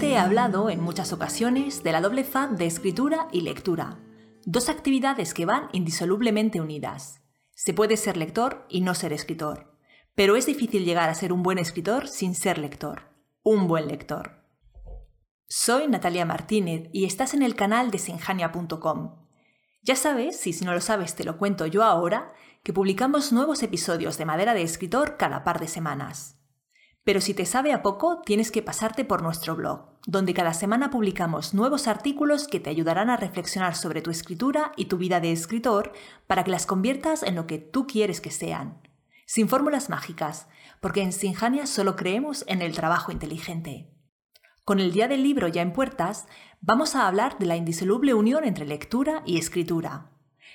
Te he hablado en muchas ocasiones de la doble faz de escritura y lectura, dos actividades que van indisolublemente unidas. Se puede ser lector y no ser escritor, pero es difícil llegar a ser un buen escritor sin ser lector, un buen lector. Soy Natalia Martínez y estás en el canal de sinjania.com. Ya sabes, y si no lo sabes te lo cuento yo ahora, que publicamos nuevos episodios de Madera de Escritor cada par de semanas. Pero si te sabe a poco, tienes que pasarte por nuestro blog, donde cada semana publicamos nuevos artículos que te ayudarán a reflexionar sobre tu escritura y tu vida de escritor para que las conviertas en lo que tú quieres que sean. Sin fórmulas mágicas, porque en Sinjania solo creemos en el trabajo inteligente. Con el Día del Libro ya en puertas, vamos a hablar de la indisoluble unión entre lectura y escritura.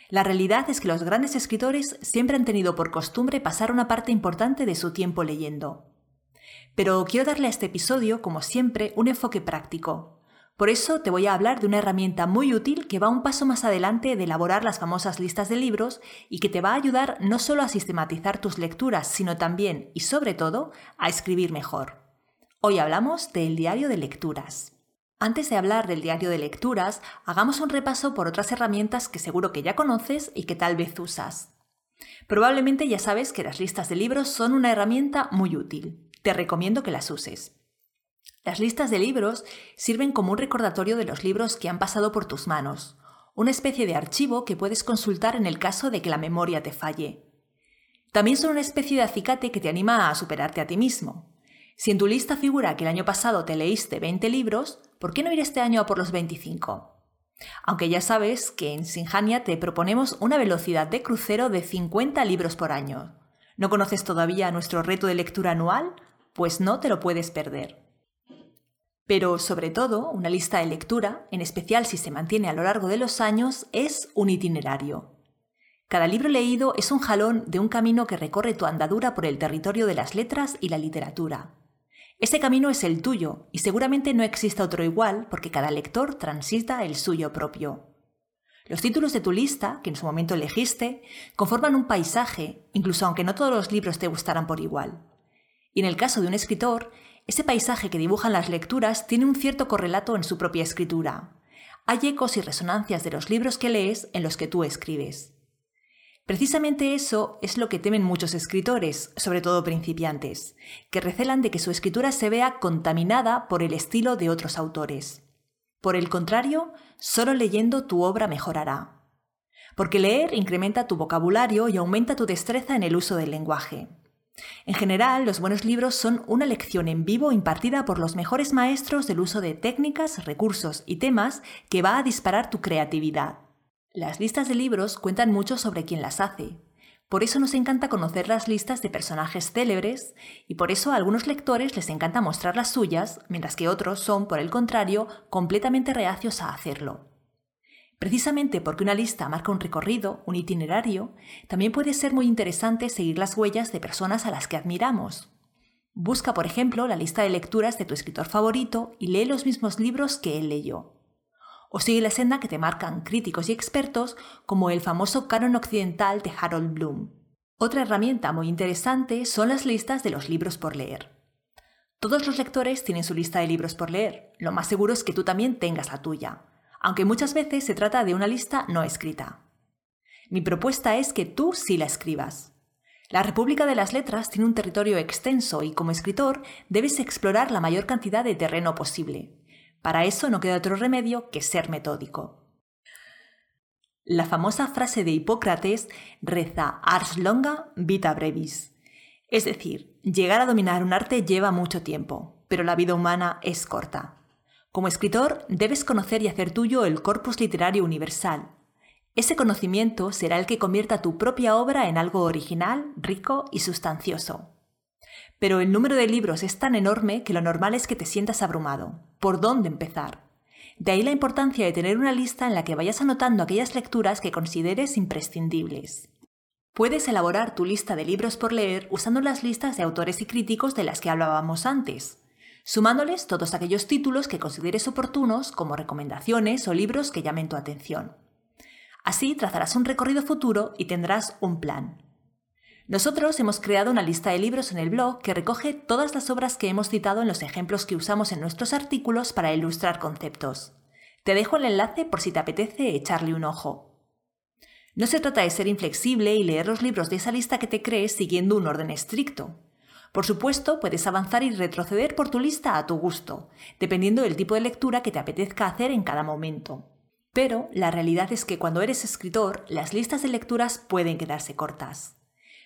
La realidad es que los grandes escritores siempre han tenido por costumbre pasar una parte importante de su tiempo leyendo. Pero quiero darle a este episodio, como siempre, un enfoque práctico. Por eso te voy a hablar de una herramienta muy útil que va un paso más adelante de elaborar las famosas listas de libros y que te va a ayudar no solo a sistematizar tus lecturas, sino también y sobre todo a escribir mejor. Hoy hablamos del diario de lecturas. Antes de hablar del diario de lecturas, hagamos un repaso por otras herramientas que seguro que ya conoces y que tal vez usas. Probablemente ya sabes que las listas de libros son una herramienta muy útil te recomiendo que las uses. Las listas de libros sirven como un recordatorio de los libros que han pasado por tus manos, una especie de archivo que puedes consultar en el caso de que la memoria te falle. También son una especie de acicate que te anima a superarte a ti mismo. Si en tu lista figura que el año pasado te leíste 20 libros, ¿por qué no ir este año a por los 25? Aunque ya sabes que en Sinjania te proponemos una velocidad de crucero de 50 libros por año. ¿No conoces todavía nuestro reto de lectura anual? Pues no te lo puedes perder. Pero sobre todo, una lista de lectura, en especial si se mantiene a lo largo de los años, es un itinerario. Cada libro leído es un jalón de un camino que recorre tu andadura por el territorio de las letras y la literatura. Ese camino es el tuyo y seguramente no exista otro igual porque cada lector transita el suyo propio. Los títulos de tu lista, que en su momento elegiste, conforman un paisaje, incluso aunque no todos los libros te gustaran por igual. Y en el caso de un escritor, ese paisaje que dibujan las lecturas tiene un cierto correlato en su propia escritura. Hay ecos y resonancias de los libros que lees en los que tú escribes. Precisamente eso es lo que temen muchos escritores, sobre todo principiantes, que recelan de que su escritura se vea contaminada por el estilo de otros autores. Por el contrario, solo leyendo tu obra mejorará. Porque leer incrementa tu vocabulario y aumenta tu destreza en el uso del lenguaje. En general, los buenos libros son una lección en vivo impartida por los mejores maestros del uso de técnicas, recursos y temas que va a disparar tu creatividad. Las listas de libros cuentan mucho sobre quién las hace. Por eso nos encanta conocer las listas de personajes célebres y por eso a algunos lectores les encanta mostrar las suyas, mientras que otros son, por el contrario, completamente reacios a hacerlo. Precisamente porque una lista marca un recorrido, un itinerario, también puede ser muy interesante seguir las huellas de personas a las que admiramos. Busca, por ejemplo, la lista de lecturas de tu escritor favorito y lee los mismos libros que él leyó. O sigue la senda que te marcan críticos y expertos como el famoso canon occidental de Harold Bloom. Otra herramienta muy interesante son las listas de los libros por leer. Todos los lectores tienen su lista de libros por leer. Lo más seguro es que tú también tengas la tuya aunque muchas veces se trata de una lista no escrita. Mi propuesta es que tú sí la escribas. La República de las Letras tiene un territorio extenso y como escritor debes explorar la mayor cantidad de terreno posible. Para eso no queda otro remedio que ser metódico. La famosa frase de Hipócrates reza Ars longa vita brevis. Es decir, llegar a dominar un arte lleva mucho tiempo, pero la vida humana es corta. Como escritor, debes conocer y hacer tuyo el corpus literario universal. Ese conocimiento será el que convierta tu propia obra en algo original, rico y sustancioso. Pero el número de libros es tan enorme que lo normal es que te sientas abrumado. ¿Por dónde empezar? De ahí la importancia de tener una lista en la que vayas anotando aquellas lecturas que consideres imprescindibles. Puedes elaborar tu lista de libros por leer usando las listas de autores y críticos de las que hablábamos antes sumándoles todos aquellos títulos que consideres oportunos como recomendaciones o libros que llamen tu atención. Así trazarás un recorrido futuro y tendrás un plan. Nosotros hemos creado una lista de libros en el blog que recoge todas las obras que hemos citado en los ejemplos que usamos en nuestros artículos para ilustrar conceptos. Te dejo el enlace por si te apetece echarle un ojo. No se trata de ser inflexible y leer los libros de esa lista que te crees siguiendo un orden estricto. Por supuesto, puedes avanzar y retroceder por tu lista a tu gusto, dependiendo del tipo de lectura que te apetezca hacer en cada momento. Pero la realidad es que cuando eres escritor, las listas de lecturas pueden quedarse cortas.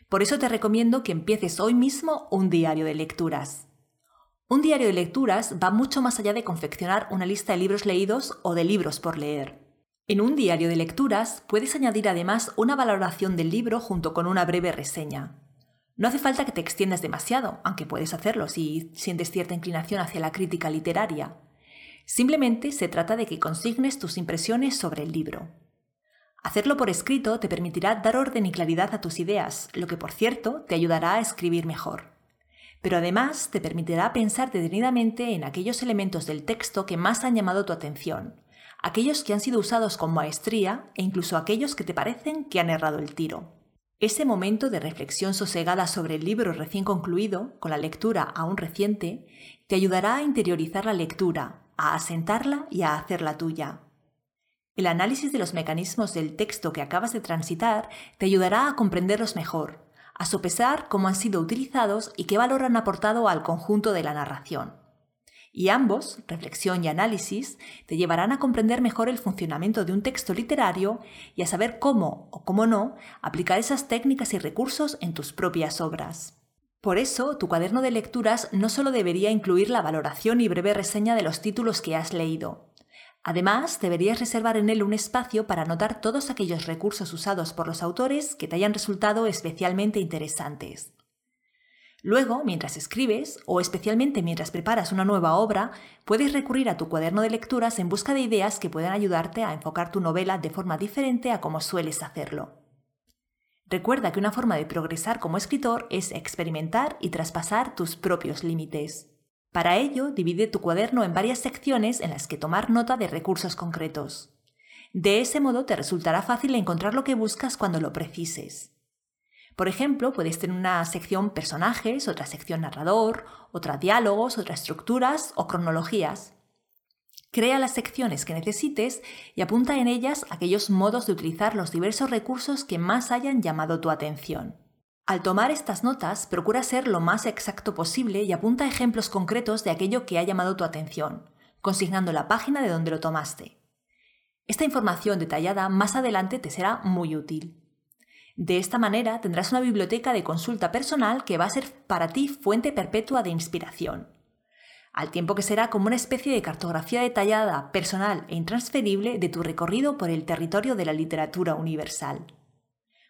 Por eso te recomiendo que empieces hoy mismo un diario de lecturas. Un diario de lecturas va mucho más allá de confeccionar una lista de libros leídos o de libros por leer. En un diario de lecturas puedes añadir además una valoración del libro junto con una breve reseña. No hace falta que te extiendas demasiado, aunque puedes hacerlo si sientes cierta inclinación hacia la crítica literaria. Simplemente se trata de que consignes tus impresiones sobre el libro. Hacerlo por escrito te permitirá dar orden y claridad a tus ideas, lo que por cierto te ayudará a escribir mejor. Pero además te permitirá pensar detenidamente en aquellos elementos del texto que más han llamado tu atención, aquellos que han sido usados con maestría e incluso aquellos que te parecen que han errado el tiro. Ese momento de reflexión sosegada sobre el libro recién concluido, con la lectura aún reciente, te ayudará a interiorizar la lectura, a asentarla y a hacerla tuya. El análisis de los mecanismos del texto que acabas de transitar te ayudará a comprenderlos mejor, a sopesar cómo han sido utilizados y qué valor han aportado al conjunto de la narración. Y ambos, reflexión y análisis, te llevarán a comprender mejor el funcionamiento de un texto literario y a saber cómo o cómo no aplicar esas técnicas y recursos en tus propias obras. Por eso, tu cuaderno de lecturas no solo debería incluir la valoración y breve reseña de los títulos que has leído, Además, deberías reservar en él un espacio para anotar todos aquellos recursos usados por los autores que te hayan resultado especialmente interesantes. Luego, mientras escribes, o especialmente mientras preparas una nueva obra, puedes recurrir a tu cuaderno de lecturas en busca de ideas que puedan ayudarte a enfocar tu novela de forma diferente a como sueles hacerlo. Recuerda que una forma de progresar como escritor es experimentar y traspasar tus propios límites. Para ello, divide tu cuaderno en varias secciones en las que tomar nota de recursos concretos. De ese modo te resultará fácil encontrar lo que buscas cuando lo precises. Por ejemplo, puedes tener una sección personajes, otra sección narrador, otra diálogos, otra estructuras o cronologías. Crea las secciones que necesites y apunta en ellas aquellos modos de utilizar los diversos recursos que más hayan llamado tu atención. Al tomar estas notas, procura ser lo más exacto posible y apunta ejemplos concretos de aquello que ha llamado tu atención, consignando la página de donde lo tomaste. Esta información detallada más adelante te será muy útil. De esta manera tendrás una biblioteca de consulta personal que va a ser para ti fuente perpetua de inspiración, al tiempo que será como una especie de cartografía detallada, personal e intransferible de tu recorrido por el territorio de la literatura universal.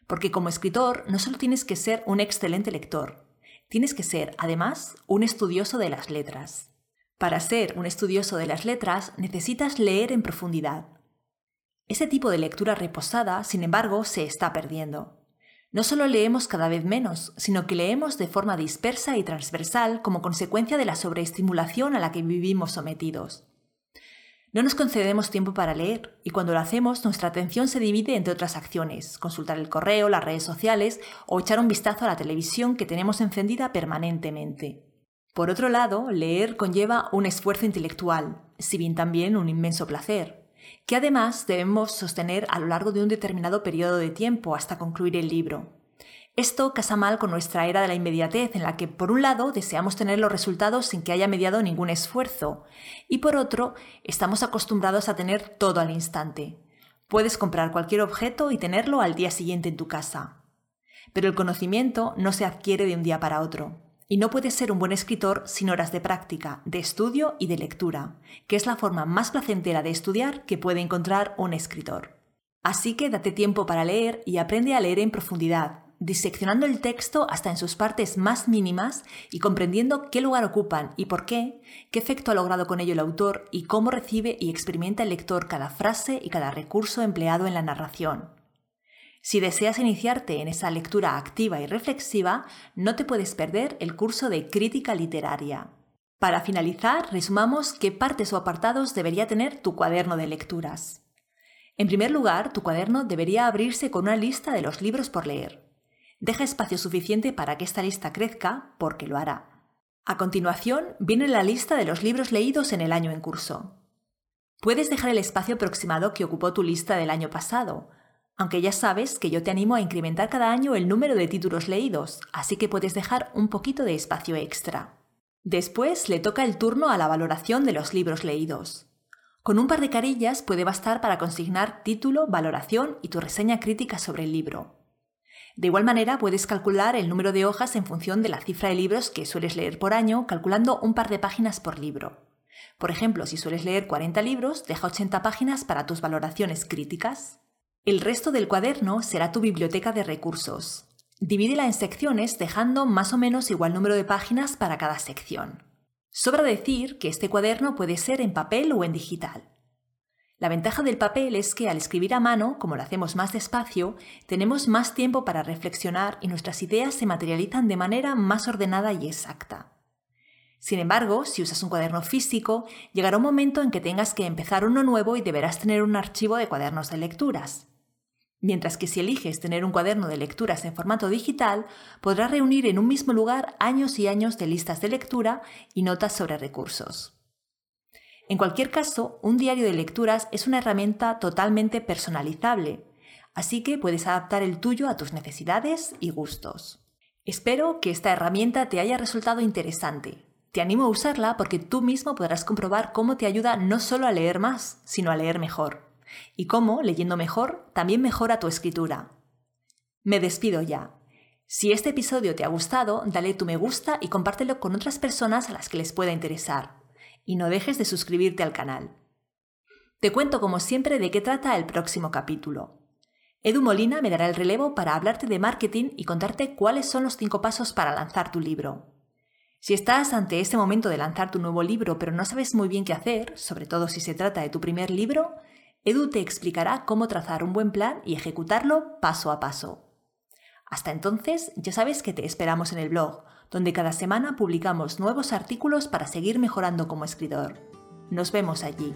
Porque como escritor no solo tienes que ser un excelente lector, tienes que ser, además, un estudioso de las letras. Para ser un estudioso de las letras necesitas leer en profundidad. Ese tipo de lectura reposada, sin embargo, se está perdiendo. No solo leemos cada vez menos, sino que leemos de forma dispersa y transversal como consecuencia de la sobreestimulación a la que vivimos sometidos. No nos concedemos tiempo para leer y cuando lo hacemos nuestra atención se divide entre otras acciones, consultar el correo, las redes sociales o echar un vistazo a la televisión que tenemos encendida permanentemente. Por otro lado, leer conlleva un esfuerzo intelectual, si bien también un inmenso placer, que además debemos sostener a lo largo de un determinado periodo de tiempo hasta concluir el libro. Esto casa mal con nuestra era de la inmediatez, en la que por un lado deseamos tener los resultados sin que haya mediado ningún esfuerzo, y por otro estamos acostumbrados a tener todo al instante. Puedes comprar cualquier objeto y tenerlo al día siguiente en tu casa. Pero el conocimiento no se adquiere de un día para otro, y no puedes ser un buen escritor sin horas de práctica, de estudio y de lectura, que es la forma más placentera de estudiar que puede encontrar un escritor. Así que date tiempo para leer y aprende a leer en profundidad, diseccionando el texto hasta en sus partes más mínimas y comprendiendo qué lugar ocupan y por qué, qué efecto ha logrado con ello el autor y cómo recibe y experimenta el lector cada frase y cada recurso empleado en la narración. Si deseas iniciarte en esa lectura activa y reflexiva, no te puedes perder el curso de crítica literaria. Para finalizar, resumamos qué partes o apartados debería tener tu cuaderno de lecturas. En primer lugar, tu cuaderno debería abrirse con una lista de los libros por leer. Deja espacio suficiente para que esta lista crezca, porque lo hará. A continuación viene la lista de los libros leídos en el año en curso. Puedes dejar el espacio aproximado que ocupó tu lista del año pasado, aunque ya sabes que yo te animo a incrementar cada año el número de títulos leídos, así que puedes dejar un poquito de espacio extra. Después le toca el turno a la valoración de los libros leídos. Con un par de carillas puede bastar para consignar título, valoración y tu reseña crítica sobre el libro. De igual manera, puedes calcular el número de hojas en función de la cifra de libros que sueles leer por año, calculando un par de páginas por libro. Por ejemplo, si sueles leer 40 libros, deja 80 páginas para tus valoraciones críticas. El resto del cuaderno será tu biblioteca de recursos. Divídela en secciones dejando más o menos igual número de páginas para cada sección. Sobra decir que este cuaderno puede ser en papel o en digital. La ventaja del papel es que al escribir a mano, como lo hacemos más despacio, tenemos más tiempo para reflexionar y nuestras ideas se materializan de manera más ordenada y exacta. Sin embargo, si usas un cuaderno físico, llegará un momento en que tengas que empezar uno nuevo y deberás tener un archivo de cuadernos de lecturas. Mientras que si eliges tener un cuaderno de lecturas en formato digital, podrás reunir en un mismo lugar años y años de listas de lectura y notas sobre recursos. En cualquier caso, un diario de lecturas es una herramienta totalmente personalizable, así que puedes adaptar el tuyo a tus necesidades y gustos. Espero que esta herramienta te haya resultado interesante. Te animo a usarla porque tú mismo podrás comprobar cómo te ayuda no solo a leer más, sino a leer mejor. Y cómo, leyendo mejor, también mejora tu escritura. Me despido ya. Si este episodio te ha gustado, dale tu me gusta y compártelo con otras personas a las que les pueda interesar y no dejes de suscribirte al canal. Te cuento como siempre de qué trata el próximo capítulo. Edu Molina me dará el relevo para hablarte de marketing y contarte cuáles son los cinco pasos para lanzar tu libro. Si estás ante ese momento de lanzar tu nuevo libro pero no sabes muy bien qué hacer, sobre todo si se trata de tu primer libro, Edu te explicará cómo trazar un buen plan y ejecutarlo paso a paso. Hasta entonces, ya sabes que te esperamos en el blog, donde cada semana publicamos nuevos artículos para seguir mejorando como escritor. Nos vemos allí.